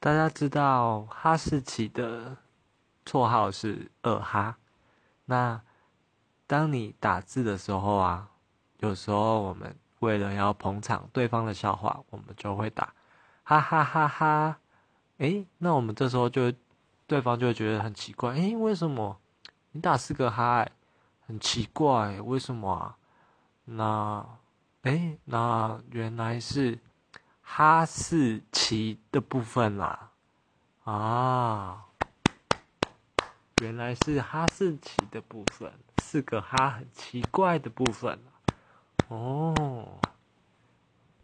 大家知道哈士奇的绰号是二哈。那当你打字的时候啊，有时候我们为了要捧场对方的笑话，我们就会打哈哈哈哈。诶，那我们这时候就对方就会觉得很奇怪，诶，为什么你打四个哈？很奇怪，为什么啊？那诶，那原来是。哈士奇的部分啦，啊，原来是哈士奇的部分，是个哈很奇怪的部分哦。